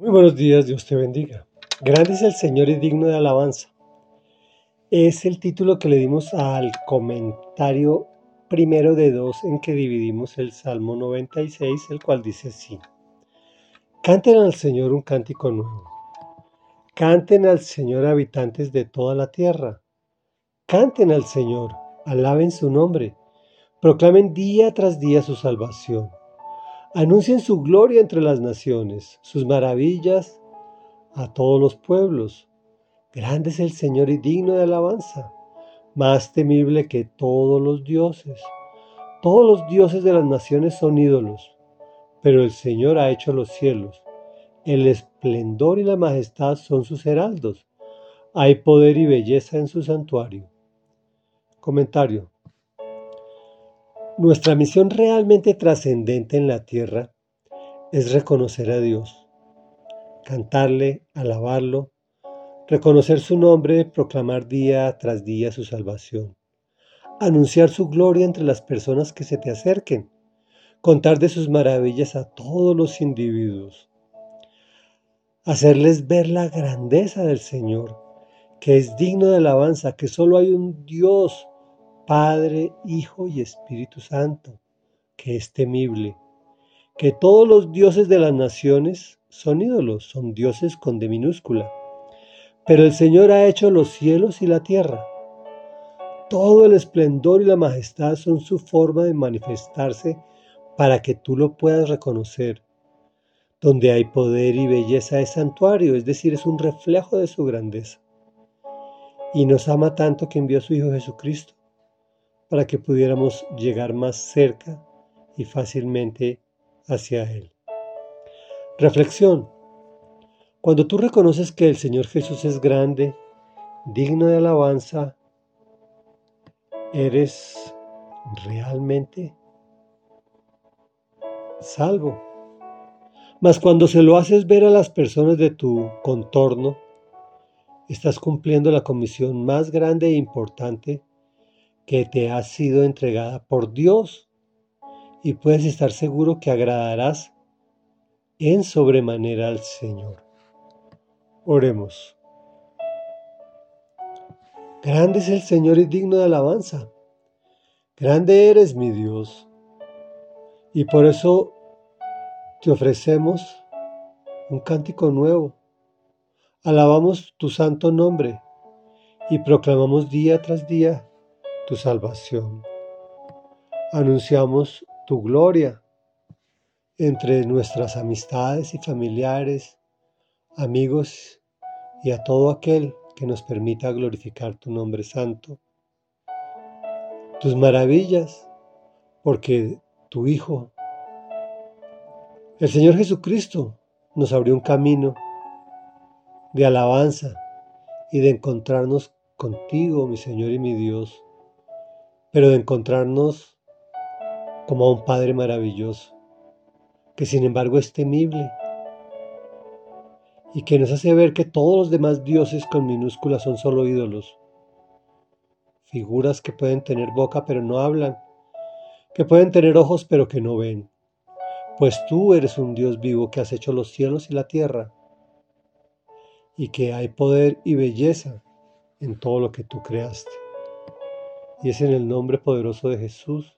Muy buenos días, Dios te bendiga. Grande es el Señor y digno de alabanza. Es el título que le dimos al comentario primero de dos en que dividimos el Salmo 96, el cual dice así. Canten al Señor un cántico nuevo. Canten al Señor habitantes de toda la tierra. Canten al Señor, alaben su nombre, proclamen día tras día su salvación. Anuncien su gloria entre las naciones, sus maravillas a todos los pueblos. Grande es el Señor y digno de alabanza, más temible que todos los dioses. Todos los dioses de las naciones son ídolos, pero el Señor ha hecho los cielos. El esplendor y la majestad son sus heraldos. Hay poder y belleza en su santuario. Comentario. Nuestra misión realmente trascendente en la tierra es reconocer a Dios, cantarle, alabarlo, reconocer su nombre, proclamar día tras día su salvación, anunciar su gloria entre las personas que se te acerquen, contar de sus maravillas a todos los individuos, hacerles ver la grandeza del Señor, que es digno de alabanza, que solo hay un Dios Padre, Hijo y Espíritu Santo, que es temible, que todos los dioses de las naciones son ídolos, son dioses con D minúscula. Pero el Señor ha hecho los cielos y la tierra. Todo el esplendor y la majestad son su forma de manifestarse para que tú lo puedas reconocer. Donde hay poder y belleza es santuario, es decir, es un reflejo de su grandeza. Y nos ama tanto que envió a su Hijo Jesucristo para que pudiéramos llegar más cerca y fácilmente hacia Él. Reflexión. Cuando tú reconoces que el Señor Jesús es grande, digno de alabanza, eres realmente salvo. Mas cuando se lo haces ver a las personas de tu contorno, estás cumpliendo la comisión más grande e importante que te ha sido entregada por Dios y puedes estar seguro que agradarás en sobremanera al Señor. Oremos. Grande es el Señor y digno de alabanza. Grande eres mi Dios. Y por eso te ofrecemos un cántico nuevo. Alabamos tu santo nombre y proclamamos día tras día tu salvación. Anunciamos tu gloria entre nuestras amistades y familiares, amigos y a todo aquel que nos permita glorificar tu nombre santo. Tus maravillas, porque tu Hijo, el Señor Jesucristo, nos abrió un camino de alabanza y de encontrarnos contigo, mi Señor y mi Dios pero de encontrarnos como a un Padre maravilloso, que sin embargo es temible y que nos hace ver que todos los demás dioses con minúsculas son solo ídolos, figuras que pueden tener boca pero no hablan, que pueden tener ojos pero que no ven, pues tú eres un Dios vivo que has hecho los cielos y la tierra, y que hay poder y belleza en todo lo que tú creaste. Y es en el nombre poderoso de Jesús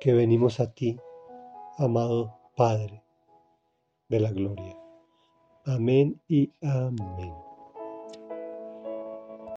que venimos a ti, amado Padre de la Gloria. Amén y amén.